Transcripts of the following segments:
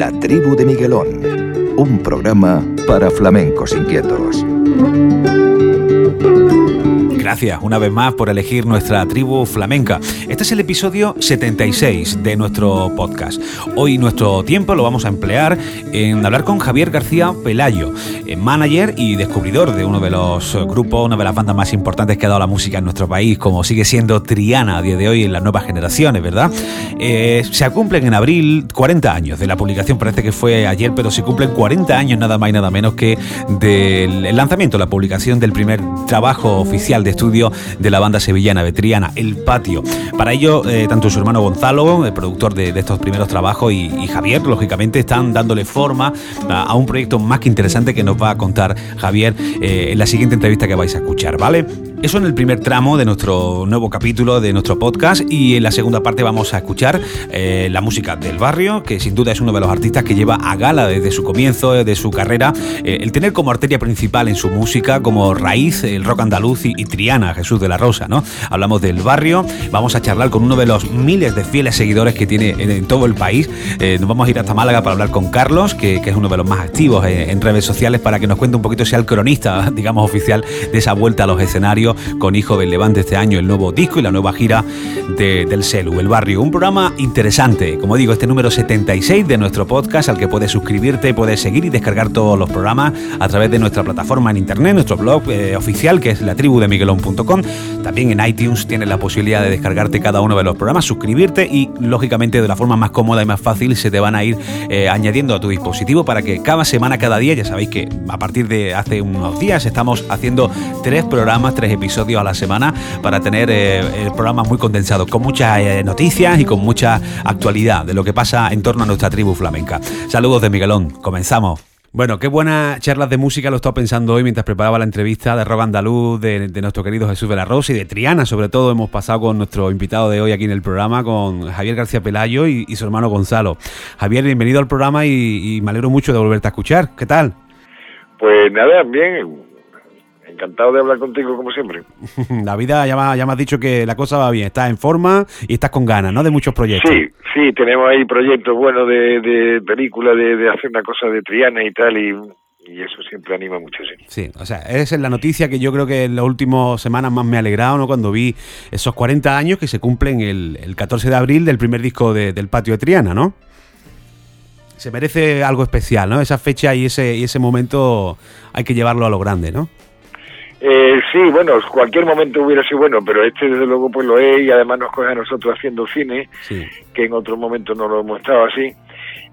La tribu de Miguelón, un programa para flamencos inquietos. Gracias una vez más por elegir nuestra tribu flamenca. Este es el episodio 76 de nuestro podcast. Hoy nuestro tiempo lo vamos a emplear en hablar con Javier García Pelayo, eh, manager y descubridor de uno de los grupos, una de las bandas más importantes que ha dado la música en nuestro país, como sigue siendo Triana a día de hoy en las nuevas generaciones, ¿verdad? Eh, se cumplen en abril 40 años de la publicación, parece que fue ayer, pero se cumplen 40 años nada más y nada menos que del lanzamiento, la publicación del primer trabajo oficial de estudio de la banda sevillana Vetriana, El Patio. Para ello, eh, tanto su hermano Gonzalo, el productor de, estos primeros trabajos, y, Javier, lógicamente, están dándole forma a, un proyecto más que interesante que nos va a contar Javier eh, en la siguiente entrevista que vais a escuchar, ¿vale? Eso en el primer tramo de nuestro nuevo capítulo de nuestro podcast y en la segunda parte vamos a escuchar eh, la música del barrio, que sin duda es uno de los artistas que lleva a gala desde su comienzo, de su carrera, el tener como arteria principal en su música, como raíz, el rock andaluz y, Triana, Jesús de la Rosa, ¿no? Hablamos del barrio, vamos a charlar con uno de los miles de fieles seguidores que tiene en, todo el país. Eh, nos vamos a ir hasta Málaga para hablar con Carlos, que, es uno de los más activos en, redes sociales, para que nos cuente un poquito, sea el cronista, digamos, oficial de esa vuelta a los escenarios con Hijo del Levante este año, el nuevo disco y la nueva gira del Celu, el barrio. Un programa interesante, como digo, este número 76 de nuestro podcast, al que puedes suscribirte, puedes seguir y descargar todos los programas a través de nuestra plataforma en internet, nuestro blog eh, oficial, que es la tribu de Miguelón.com. También en iTunes tienes la posibilidad de descargarte cada uno de los programas, suscribirte y, lógicamente, de la forma más cómoda y más fácil se te van a ir eh, añadiendo a tu dispositivo para que cada semana, cada día, ya sabéis que a partir de hace unos días estamos haciendo tres programas, tres episodios a la semana para tener eh, el programa muy condensado, con muchas eh, noticias y con mucha actualidad de lo que pasa en torno a nuestra tribu flamenca. Saludos de Miguelón, comenzamos. Bueno, qué buenas charlas de música lo he estado pensando hoy mientras preparaba la entrevista de rock andaluz de, nuestro querido Jesús de la Rosa y de Triana, sobre todo hemos pasado con nuestro invitado de hoy aquí en el programa, con Javier García Pelayo y, su hermano Gonzalo. Javier, bienvenido al programa y, y me alegro mucho de volverte a escuchar. ¿Qué tal? Pues nada, bien, encantado de hablar contigo como siempre. la vida, ya me, ya has dicho que la cosa va bien, estás en forma y estás con ganas, ¿no? De muchos proyectos. Sí, sí, tenemos ahí proyectos buenos de, de película, de, hacer una cosa de Triana y tal, y, eso siempre anima mucho, sí. Sí, o sea, esa es la noticia que yo creo que en las últimas semanas más me ha alegrado, ¿no? Cuando vi esos 40 años que se cumplen el, el 14 de abril del primer disco del Patio de Triana, ¿no? Se merece algo especial, ¿no? Esa fecha y ese, y ese momento hay que llevarlo a lo grande, ¿no? Eh, sí, bueno, cualquier momento hubiera sido bueno, pero este desde luego pues lo es y además nos coge a nosotros haciendo cine, que en otro momento no lo hemos estado así.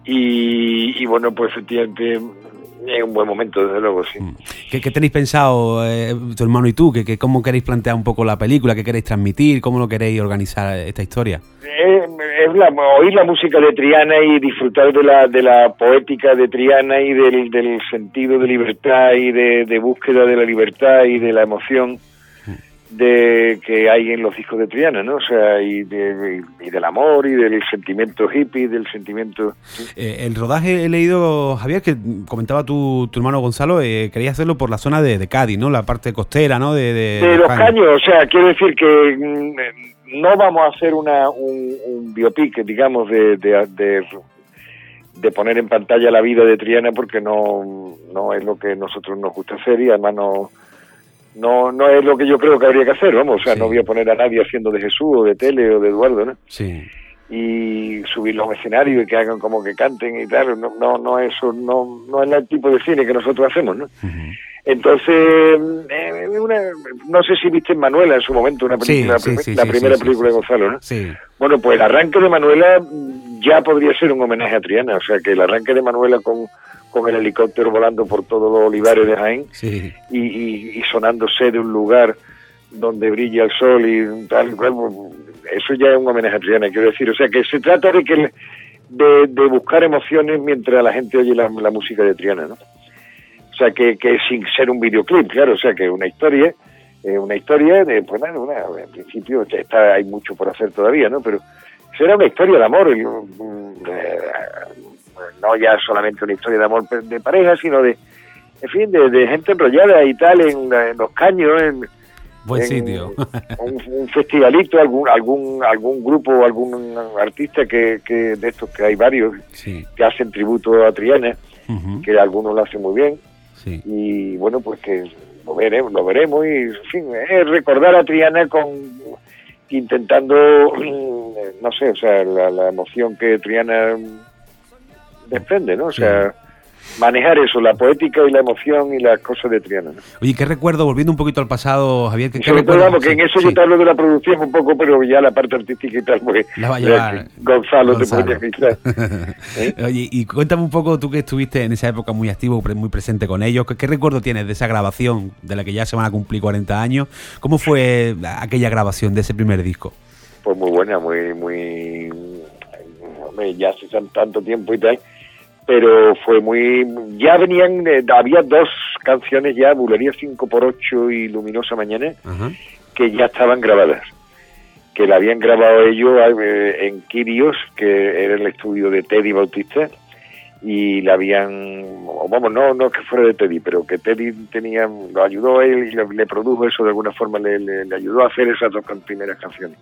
Y, bueno, pues efectivamente es un buen momento, desde luego, sí. Mm. ¿Qué, tenéis pensado, eh, tu hermano y tú? ¿Qué, cómo queréis plantear un poco la película? ¿Qué queréis transmitir? ¿Cómo lo queréis organizar esta historia? Eh, es la, oír la música de Triana y disfrutar de la, de la poética de Triana y del, del sentido de libertad y de, búsqueda de la libertad y de la emoción de que hay en los discos de Triana, ¿no? O sea, y, del amor y del sentimiento hippie, del sentimiento... Eh, el rodaje he leído, Javier, que comentaba tu, tu hermano Gonzalo, eh, quería hacerlo por la zona de, Cádiz, ¿no? La parte costera, ¿no? De, de, los caños. o sea, quiero decir que mm, no vamos a hacer una, un, biopic, digamos, de, de, de, poner en pantalla la vida de Triana porque no, no es lo que nosotros nos gusta hacer y además no, no, no es lo que yo creo que habría que hacer, vamos, o sea, no voy a poner a nadie haciendo de Jesús o de Tele o de Eduardo, ¿no? Sí. Y subirlo a un escenario y que hagan como que canten y tal, no, no, no eso, no, no es el tipo de cine que nosotros hacemos, ¿no? Entonces, eh, no sé si viste Manuela en su momento, una película, la, primera película de Gonzalo, ¿no? Sí. Bueno, pues el arranque de Manuela ya podría ser un homenaje a Triana, o sea que el arranque de Manuela con, con el helicóptero volando por todos los olivares de Jaén y, sonándose de un lugar donde brilla el sol y tal, pues, eso ya es un homenaje a Triana, quiero decir, o sea que se trata de que de, buscar emociones mientras la gente oye la, la música de Triana, ¿no? O sea, que, que sin ser un videoclip, claro, o sea, que una historia, eh, una historia de, pues nada, una, en principio está, hay mucho por hacer todavía, ¿no? Pero será una historia de amor, mm, eh, no ya solamente una historia de amor de pareja, sino de, en fin, de, gente enrollada y tal en, los caños, en, Buen sitio. un, festivalito, algún algún algún grupo, algún artista que, que de estos que hay varios que hacen tributo a Triana, que algunos lo hacen muy bien. Y bueno, pues que lo veremos, lo veremos y en fin, es recordar a Triana con intentando no sé, o sea, la, la emoción que Triana desprende, ¿no? O sea, manejar eso, la poética y la emoción y las cosas de Triana. Oye, ¿qué recuerdo, volviendo un poquito al pasado, Javier? ¿qué, sobre todo, porque en eso yo te hablo de la producción un poco, pero ya la parte artística y tal, pues... La va a llevar Gonzalo, Gonzalo. te ¿Eh? Oye, y cuéntame un poco, tú que estuviste en esa época muy activo, muy presente con ellos, ¿qué, recuerdo tienes de esa grabación, de la que ya se van a cumplir 40 años? ¿Cómo fue aquella grabación de ese primer disco? Pues muy buena, muy, muy... Ya hace tanto tiempo y tal pero fue muy ya venían eh, había dos canciones ya Bulería 5 por 8 y Luminosa Mañana que ya estaban grabadas que la habían grabado ellos eh, en Kirios que era el estudio de Teddy Bautista y la habían vamos no no que fuera de Teddy pero que Teddy tenía lo ayudó a él y le, produjo eso de alguna forma le, le, ayudó a hacer esas dos primeras canciones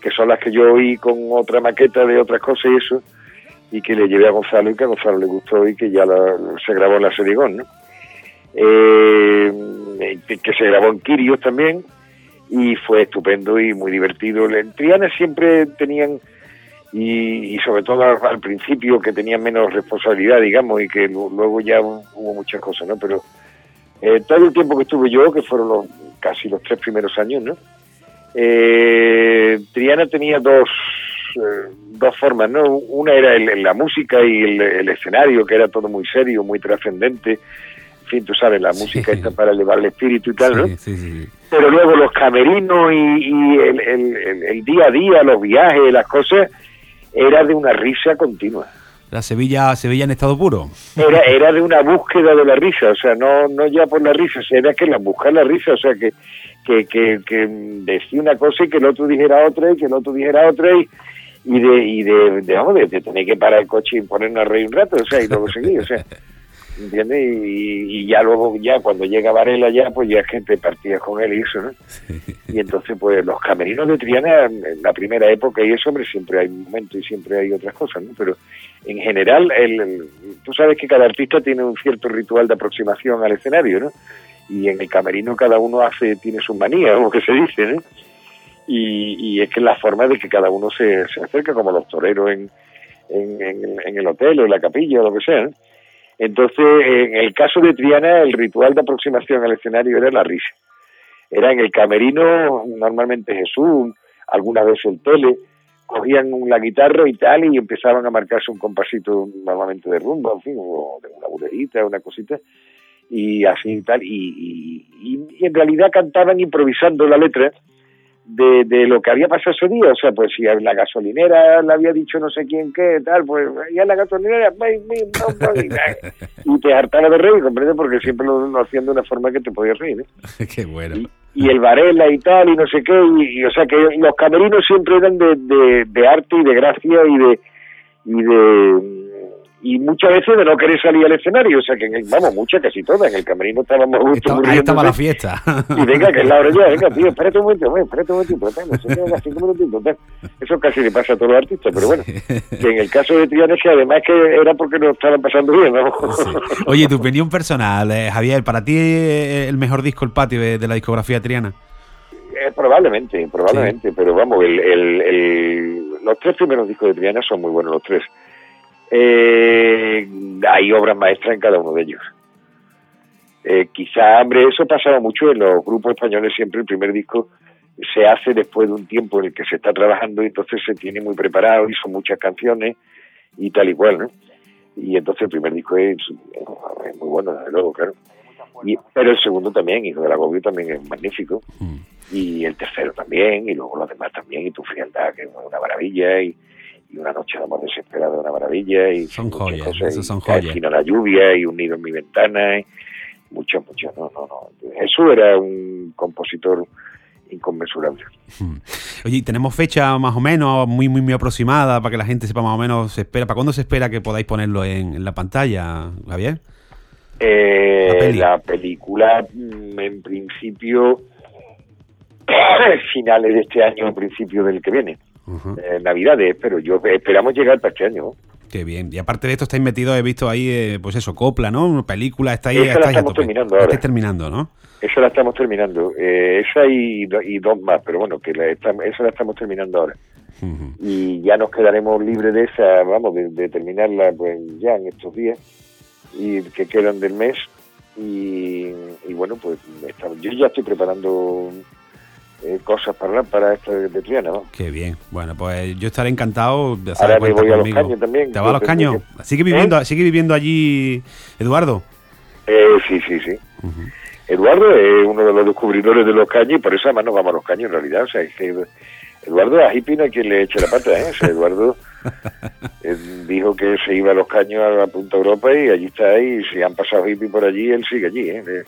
que son las que yo oí con otra maqueta de otras cosas y eso y que le llevé a Gonzalo y que a Gonzalo le gustó y que ya se grabó en la Serigón, ¿no? Eh, que, se grabó en Quirios también y fue estupendo y muy divertido. En Triana siempre tenían, y, sobre todo al, principio, que tenían menos responsabilidad, digamos, y que luego ya hubo muchas cosas, ¿no? Pero eh, todo el tiempo que estuve yo, que fueron los, casi los tres primeros años, ¿no? Eh, Triana tenía dos eh, dos formas, ¿no? Una era el, la música y el, escenario, que era todo muy serio, muy trascendente. En fin, tú sabes, la música está para elevar el espíritu y tal, ¿no? Pero luego los camerinos y, el, día a día, los viajes, las cosas, era de una risa continua. La Sevilla, Sevilla en estado puro. Era, era de una búsqueda de la risa, o sea, no, no ya por la risa, era que la buscar la risa, o sea, que, que, que, que decía una cosa y que el otro dijera otra y que el otro dijera otra y, y de, y de, de, de, tener que parar el coche y ponernos a reír un rato, o sea, y luego seguir, o sea, ¿entiendes? Y, ya luego, ya cuando llega Varela ya, pues ya gente partía con él y eso, ¿no? Y entonces, pues los camerinos de Triana, en la primera época y eso, hombre, siempre hay momentos y siempre hay otras cosas, ¿no? Pero en general, el, tú sabes que cada artista tiene un cierto ritual de aproximación al escenario, ¿no? Y en el camerino cada uno hace, tiene su manía, como que se dice, ¿no? Y, es que la forma de que cada uno se, se acerca, como los toreros en, en, el hotel o en la capilla o lo que sea. Entonces, en el caso de Triana, el ritual de aproximación al escenario era la risa. Era en el camerino, normalmente Jesús, alguna vez el tele, cogían la guitarra y tal y empezaban a marcarse un compasito normalmente de rumba, en fin, o de una bulerita, una cosita, y así y tal. Y, y en realidad cantaban improvisando la letra de, de lo que había pasado ese día, o sea, pues si la gasolinera le había dicho no sé quién qué, tal, pues ya la gasolinera, y te hartaba de reír, ¿comprendes? Porque siempre lo, lo hacían de una forma que te podías reír, ¿eh? Qué bueno. Y, el Varela y tal, y no sé qué, y, o sea que los camerinos siempre eran de, de, de arte y de gracia y de y de y muchas veces de no querer salir al escenario, o sea que, vamos, muchas, casi todas, en el camerino estábamos justo Ahí estaba la fiesta. Y venga, que es la hora ya, venga, tío, espérate un momento, espérate un momentito, minutitos, Eso casi le pasa a todos los artistas, pero bueno, que en el caso de Triana, que además que era porque no estaban pasando bien, ¿no? Oye, tu opinión personal, eh, Javier, ¿para ti eh, el mejor disco, el patio de, la discografía Triana? Eh, probablemente, probablemente, pero vamos, el, el, los tres primeros discos de Triana son muy buenos, los tres eh, hay obras maestras en cada uno de ellos. Eh, quizá, hombre, eso pasaba mucho en los grupos españoles, siempre el primer disco se hace después de un tiempo en el que se está trabajando y entonces se tiene muy preparado y son muchas canciones y tal y cual, ¿no? Y entonces el primer disco es, muy bueno, desde luego, claro. pero el segundo también, Hijo del Agobio, también es magnífico. Mm. Y el tercero también, y luego los demás también, y Tu Frialdad, que es una maravilla, y, y una noche de amor desesperada, una maravilla. Y son joyas, cosas, son joyas. la lluvia y un nido en mi ventana. Y muchas, muchas. No, no, no. Jesús era un compositor inconmensurable. Hmm. Oye, ¿tenemos fecha más o menos, muy, muy, muy aproximada, para que la gente sepa más o menos, se espera, ¿para cuándo se espera que podáis ponerlo en, la pantalla, Javier? Eh, la, película, mm, en principio, finales de este año o principio del que viene. Eh, Navidades, pero yo esperamos llegar para este año. Qué bien. Y aparte de esto estáis metidos, he visto ahí, eh, pues eso, copla, ¿no? Una película, estáis, esa la estamos terminando ahora. terminando, ¿no? Esa la estamos terminando. Eh, esa y, dos más, pero bueno, que la, esa la estamos terminando ahora. Y ya nos quedaremos libres de esa, vamos, de, terminarla pues ya en estos días y que quedan del mes. Y, bueno, pues yo ya estoy preparando eh, cosas para, para esta de Triana, ¿no? Qué bien. Bueno, pues yo estaré encantado de Ahora me voy a los caños también. ¿Te vas a los caños? ¿Sigue viviendo, ¿Eh? ¿Sigue viviendo allí Eduardo? Eh, sí, sí, sí. Eduardo es uno de los descubridores de los caños y por eso además nos vamos a los caños en realidad. O sea, es que Eduardo a hippie no hay quien le eche la pata, ¿eh? O sea, Eduardo dijo que se iba a los caños a la Punta Europa y allí está ahí. Y si han pasado hippie por allí, él sigue allí, ¿eh?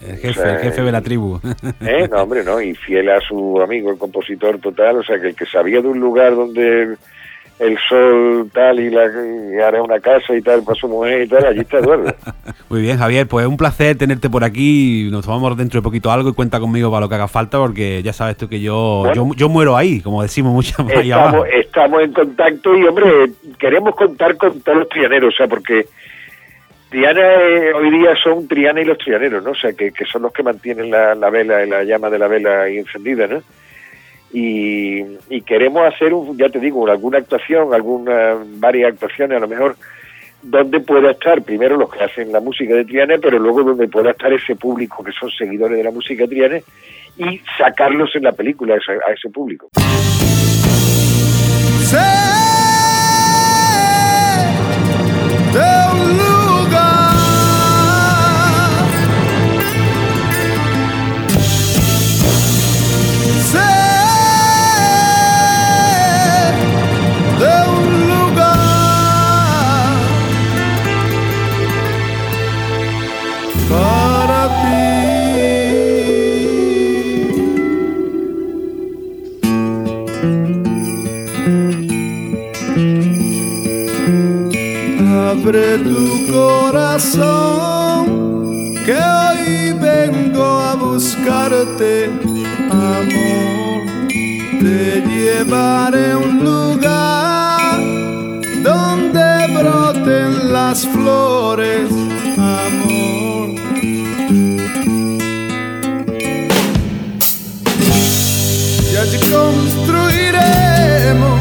El jefe, el jefe de la tribu. ¿Eh? No, hombre, no, y fiel a su amigo, el compositor total, o sea, que el que sabía de un lugar donde el sol tal y, la, hará una casa y tal para su mujer y tal, allí está Eduardo. Muy bien, Javier, pues un placer tenerte por aquí. Nos tomamos dentro de poquito algo y cuenta conmigo para lo que haga falta, porque ya sabes tú que yo yo, muero ahí, como decimos muchas veces. Estamos, estamos en contacto y, hombre, queremos contar con todos los trianeros, o sea, porque Triana eh, hoy día son Triana y los trianeros, ¿no? O sea, que, son los que mantienen la, la vela, la llama de la vela encendida, ¿no? Y, queremos hacer, un, ya te digo, alguna actuación, alguna, varias actuaciones a lo mejor, donde pueda estar primero los que hacen la música de Triana, pero luego donde pueda estar ese público que son seguidores de la música de Triana y sacarlos en la película a ese, a ese público. Abre tu corazón, que hoy vengo a buscarte, amor. Te llevaré a un lugar donde broten las flores, amor. Y allí construiremos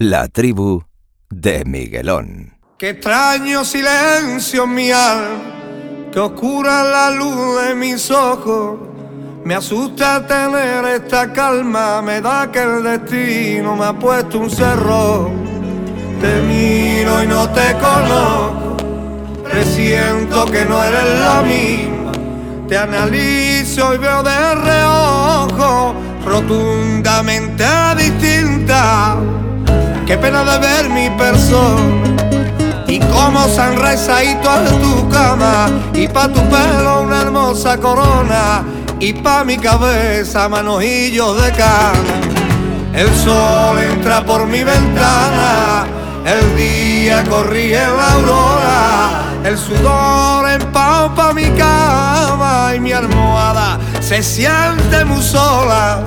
La tribu de Miguelón. Qué extraño silencio en mi alma, que oscura la luz de mis ojos. Me asusta tener esta calma, me da que el destino me ha puesto un cerro. Te miro y no te conozco, presiento que no eres la misma. Te analizo y veo de reojo, rotundamente distinta Qué pena de ver mi persona y cómo se han rezadito en tu cama y pa' tu pelo una hermosa corona y pa' mi cabeza manojillos de cama. El sol entra por mi ventana, el día corrí en la aurora, el sudor empapa mi cama y mi almohada se siente muy sola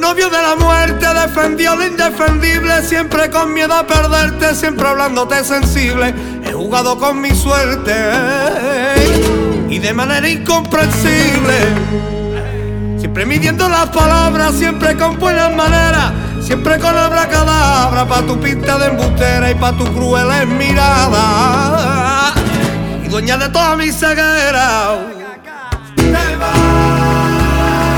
novio de la muerte defendió lo indefendible, siempre con miedo a perderte, siempre hablándote sensible. He jugado con mi suerte y de manera incomprensible. Siempre midiendo las palabras, siempre con buenas maneras, siempre con abracadabra, pa' tu pinta de embustera y pa' tu cruel mirada. Y dueña de toda mi ceguera.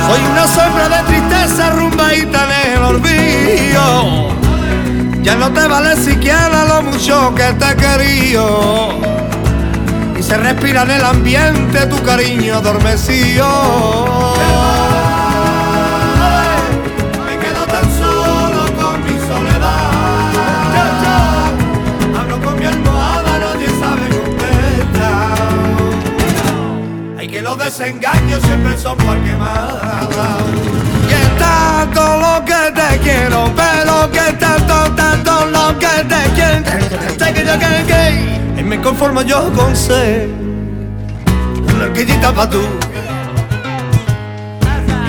Soy una sombra de tristeza, rumba y tan el olvido. Ya no te vale siquiera lo mucho que te he querido. Y se respira en el ambiente tu cariño adormecido. Los desengaños siempre son por quemar. Y todo lo que te quiero, pero que tanto, tanto lo que te quiero. Que yo que, y me conformo yo con ser una quillita pa' tú.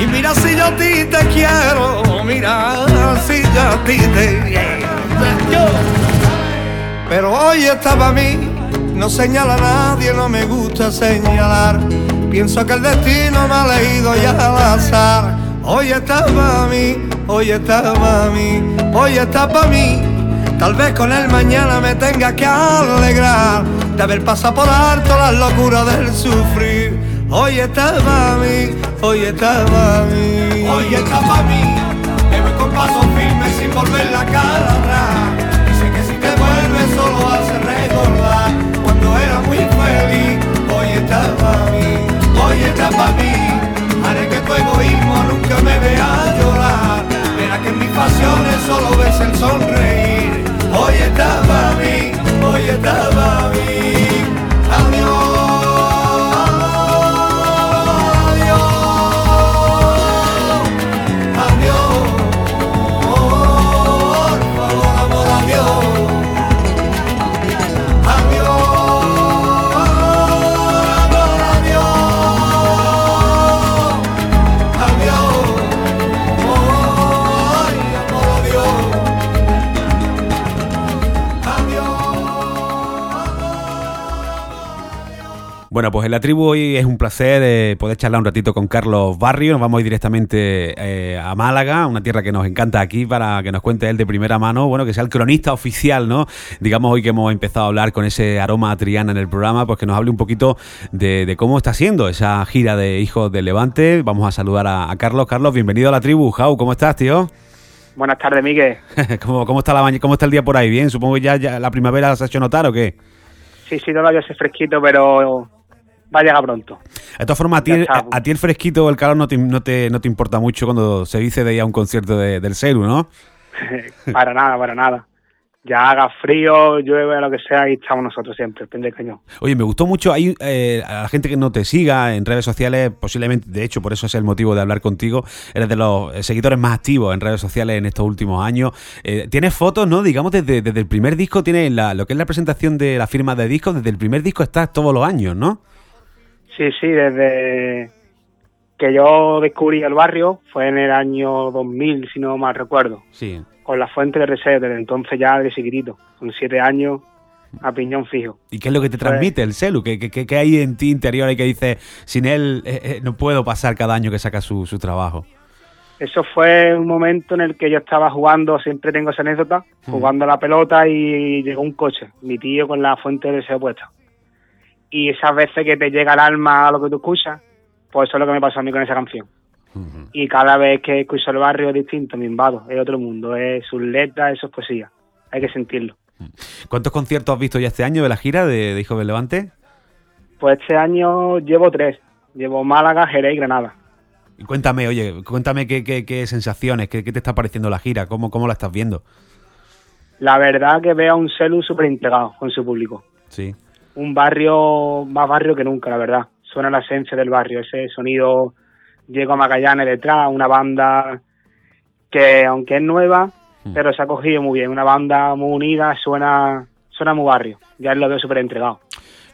Y mira si yo a ti te quiero, mira si yo a ti te quiero. Pero hoy está para mí, no señala a nadie, no me gusta señalar. Pienso que el destino me ha leído ya al azar. Hoy está para mí, hoy está para mí, hoy está para mí. Tal vez con el mañana me tenga que alegrar de haber pasado por alto las locuras del sufrir. Hoy está para mí, hoy está para mí, hoy está para mí. Que voy con paso firme sin volver la cara atrás. Hoy está para mí. Haré que tu egoísmo nunca me vea llorar. Verá que en mis pasiones solo ves el sonreír. Hoy está para mí, hoy está para mí. Bueno, pues en la tribu hoy es un placer eh, poder charlar un ratito con Carlos Barrio. Nos vamos a ir directamente eh, a Málaga, una tierra que nos encanta aquí, para que nos cuente él de primera mano, bueno, que sea el cronista oficial, ¿no? Digamos hoy que hemos empezado a hablar con ese aroma a Triana en el programa, pues que nos hable un poquito de, cómo está siendo esa gira de Hijos del Levante. Vamos a saludar a, Carlos. Carlos, bienvenido a la tribu. Jau, ¿cómo estás, tío? Buenas tardes, Miguel. ¿Cómo, ¿Cómo, está la ¿Cómo está el día por ahí? ¿Bien? Supongo que ya, ya la primavera se ha hecho notar o qué? Sí, sí, todavía hace fresquito, pero va a llegar pronto. De todas formas, a ti, a, ti el fresquito o el calor no te, no, te, no te importa mucho cuando se dice de ir a un concierto de, del Ceru, ¿no? para nada, para nada. Ya haga frío, llueve, lo que sea, ahí estamos nosotros siempre, depende cañón. Oye, me gustó mucho, hay eh, a la gente que no te siga en redes sociales, posiblemente, de hecho, por eso es el motivo de hablar contigo, eres de los eh, seguidores más activos en redes sociales en estos últimos años. Eh, tienes fotos, ¿no? Digamos, desde, desde el primer disco, tienes la, lo que es la presentación de la firma de discos, desde el primer disco estás todos los años, ¿no? Sí, sí, desde que yo descubrí el barrio, fue en el año 2000, si no mal recuerdo. Sí. Con la fuente de reserva, desde entonces ya de chiquitito, con siete años, a piñón fijo. ¿Y qué es lo que te transmite el celu? ¿Qué, qué, qué hay en ti interior y que dice, sin él eh, eh, no puedo pasar cada año que saca su, su trabajo? Eso fue un momento en el que yo estaba jugando, siempre tengo esa anécdota, jugando a la pelota y llegó un coche, mi tío con la fuente de deseo puesta y esas veces que te llega el alma a lo que tú escuchas, pues eso es lo que me pasó a mí con esa canción. Y cada vez que escucho el barrio es distinto, me invado, es otro mundo, es sus letras, eso es poesía, hay que sentirlo. ¿Cuántos conciertos has visto ya este año de la gira de, de Hijo del Levante? Pues este año llevo tres, llevo Málaga, Jerez y Granada. Y cuéntame, oye, cuéntame qué, qué, qué sensaciones, qué, qué, te está pareciendo la gira, cómo, cómo la estás viendo. La verdad que veo a un celu súper integrado con su público. Sí un barrio más barrio que nunca, la verdad. Suena la esencia del barrio, ese sonido Diego Magallanes detrás, una banda que aunque es nueva, mm. pero se ha cogido muy bien, una banda muy unida, suena suena muy barrio, ya lo veo súper entregado.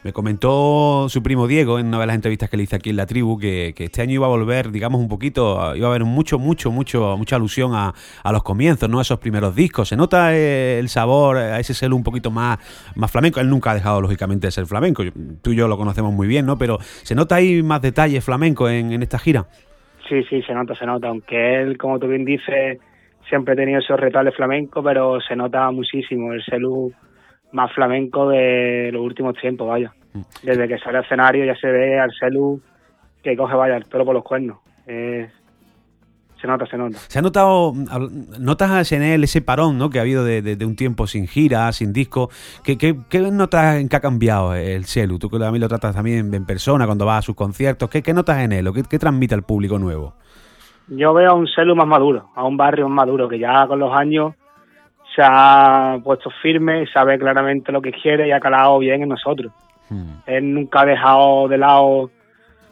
Me comentó su primo Diego en una de las entrevistas que le hice aquí en la tribu que, este año iba a volver, digamos, un poquito, iba a haber mucho, mucho, mucho, mucha alusión a, los comienzos, ¿no? A esos primeros discos. Se nota eh, el sabor, a ese celo un poquito más, más flamenco. Él nunca ha dejado, lógicamente, de ser flamenco. Tú y yo lo conocemos muy bien, ¿no? Pero ¿se nota ahí más detalle flamenco en, en esta gira? Sí, sí, se nota, se nota. Aunque él, como tú bien dices, siempre ha tenido esos retales flamencos, pero se nota muchísimo el celu más flamenco de los últimos tiempos, vaya. Desde que sale al escenario ya se ve al celu que coge, vaya, el toro por los cuernos. se nota, se nota. Se ha notado, notas en él ese parón ¿no? que ha habido de, un tiempo sin gira, sin disco. ¿Qué, qué, qué notas en qué ha cambiado el celu? Tú que también lo tratas también en persona cuando vas a sus conciertos. ¿Qué, qué notas en él o qué, qué transmite al público nuevo? Yo veo a un celu más maduro, a un barrio más maduro, que ya con los años se ha puesto firme, sabe claramente lo que quiere y ha calado bien en nosotros. Hmm. Él nunca ha dejado de lado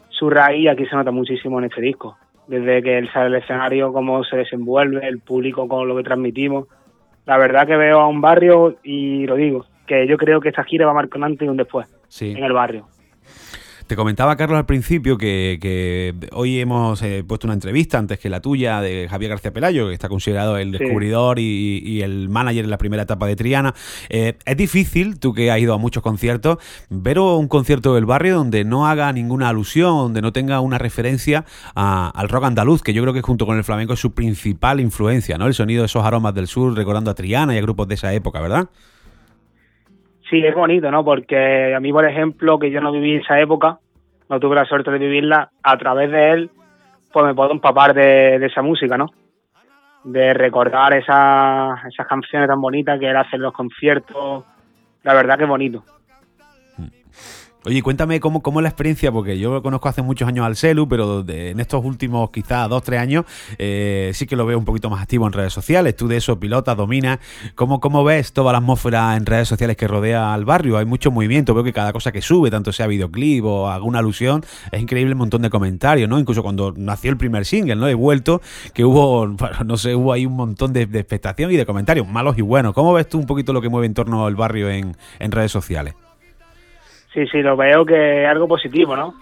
su raíz y aquí se nota muchísimo en este disco. Desde que él sale del escenario, cómo se desenvuelve, el público con lo que transmitimos. La verdad que veo a un barrio, y lo digo, que yo creo que esta gira va a marcar un antes y un después en el barrio. Te comentaba, Carlos, al principio que, hoy hemos eh, puesto una entrevista antes que la tuya de Javier García Pelayo, que está considerado el descubridor y, el manager en la primera etapa de Triana. Eh, es difícil, tú que has ido a muchos conciertos, ver un concierto del barrio donde no haga ninguna alusión, donde no tenga una referencia al rock andaluz, que yo creo que junto con el flamenco es su principal influencia, ¿no? El sonido de esos aromas del sur, recordando a Triana y a grupos de esa época, ¿verdad? Sí, es bonito, ¿no? Porque a mí, por ejemplo, que yo no viví esa época, no tuve la suerte de vivirla, a través de él, pues me puedo empapar de, esa música, ¿no? De recordar esas, esas canciones tan bonitas que él hace en los conciertos. La verdad que es bonito. Oye, cuéntame cómo, cómo es la experiencia, porque yo conozco hace muchos años al Celu, pero en estos últimos quizás dos, tres años eh, sí que lo veo un poquito más activo en redes sociales. Tú de eso pilotas, dominas. ¿Cómo, ¿Cómo ves toda la atmósfera en redes sociales que rodea al barrio? Hay mucho movimiento, veo que cada cosa que sube, tanto sea videoclip o alguna alusión, es increíble el montón de comentarios, ¿no? Incluso cuando nació el primer single, ¿no? He vuelto, que hubo, no sé, hubo ahí un montón de, expectación y de comentarios, malos y buenos. ¿Cómo ves tú un poquito lo que mueve en torno al barrio en, en redes sociales? Sí, sí, lo veo que es algo positivo, ¿no?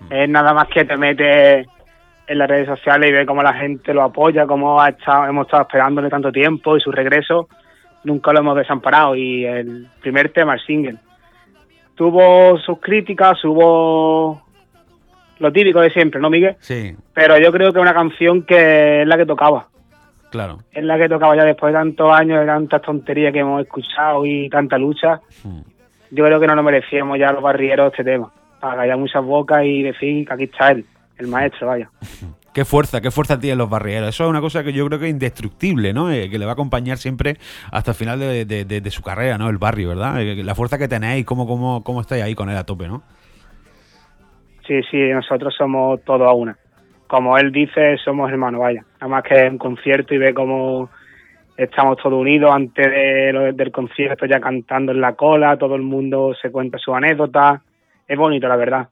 Mm. Es nada más que te metes en las redes sociales y ves cómo la gente lo apoya, cómo ha estado, hemos estado esperándole tanto tiempo y su regreso nunca lo hemos desamparado. Y el primer tema, el single, tuvo sus críticas, hubo lo típico de siempre, ¿no, Miguel? Sí. Pero yo creo que es una canción que es la que tocaba. Claro. Es la que tocaba ya después de tantos años, de tantas tonterías que hemos escuchado y tanta lucha. Mm yo creo que no nos merecíamos ya los barrieros este tema, para callar muchas bocas y decir que aquí está él, el maestro, vaya. Qué fuerza, qué fuerza tienen los barrieros. Eso es una cosa que yo creo que es indestructible, ¿no? Eh, que le va a acompañar siempre hasta el final de, su carrera, ¿no? El barrio, ¿verdad? Eh, la fuerza que tenéis, cómo, cómo, cómo estáis ahí con él a tope, ¿no? Sí, sí, nosotros somos todos a una. Como él dice, somos hermanos, vaya. Nada más que un concierto y ve cómo estamos todos unidos antes de, del concierto ya cantando en la cola, todo el mundo se cuenta su anécdota. Es bonito, la verdad,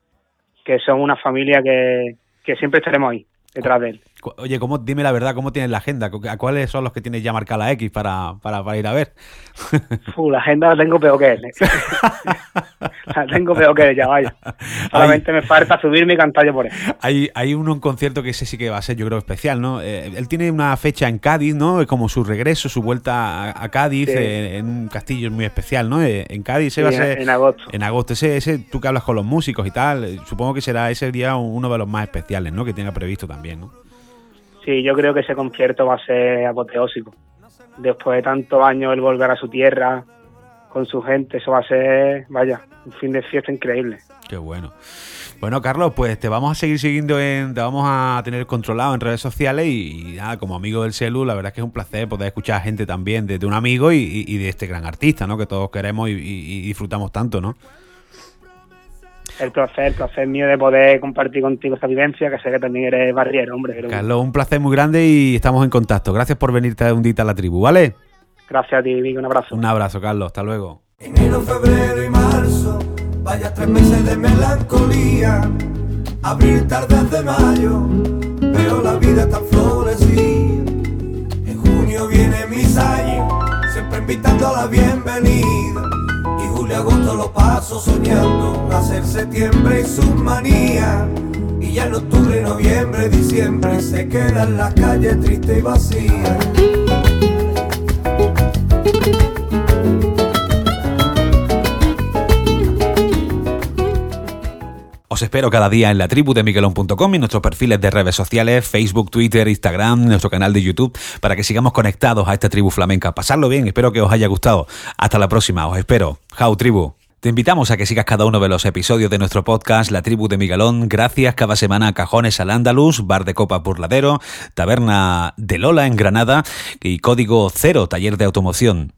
que son una familia que, que siempre estaremos ahí, detrás de él. Oye, ¿cómo, dime la verdad, ¿cómo tienes la agenda? ¿A cuáles son los que tienes ya marcada la X para, para, ir a ver? la agenda la tengo peor que él. ¿eh? la tengo peor que él, ya vaya. Solamente me falta subirme y cantar yo por él. Hay, hay uno, un concierto que ese sí que va a ser, yo creo, especial, ¿no? Eh, él tiene una fecha en Cádiz, ¿no? Como su regreso, su vuelta a, Cádiz, eh, en un castillo muy especial, ¿no? en Cádiz se va a ser... En agosto. En agosto. Ese, ese, tú que hablas con los músicos y tal, supongo que será ese día uno de los más especiales, ¿no? Que tenga previsto también, ¿no? Sí, yo creo que ese concierto va a ser apoteósico. Después de tantos años, el volver a su tierra con su gente, eso va a ser, vaya, un fin de fiesta increíble. Qué bueno. Bueno, Carlos, pues te vamos a seguir siguiendo, en, te vamos a tener controlado en redes sociales y, nada, como amigo del celu, la verdad es que es un placer poder escuchar a gente también de, un amigo y, y, de este gran artista, ¿no? Que todos queremos y, disfrutamos tanto, ¿no? El placer, el placer mío de poder compartir contigo esta vivencia, que sé que también eres barriero, hombre. Carlos, un placer muy grande y estamos en contacto. Gracias por venirte un día a la tribu, ¿vale? Gracias a ti, Vic, un abrazo. Un abrazo, Carlos, hasta luego. Enero, febrero y marzo, vaya tres meses de melancolía. Abril, tardes de mayo, veo la vida tan florecida. En junio viene mis años, siempre invitando a la bienvenida. Julio agosto lo paso soñando, hacer septiembre y sus manías. Y ya en octubre, noviembre, diciembre se quedan las calles tristes y vacías. Os espero cada día en la tribu de miguelón.com y nuestros perfiles de redes sociales, Facebook, Twitter, Instagram, nuestro canal de YouTube, para que sigamos conectados a esta tribu flamenca. Pasarlo bien, espero que os haya gustado. Hasta la próxima, os espero. How tribu. Te invitamos a que sigas cada uno de los episodios de nuestro podcast La Tribu de Miguelón. Gracias cada semana a Cajones al Andalus, Bar de Copa Burladero, Taberna de Lola en Granada y Código Cero, Taller de Automoción.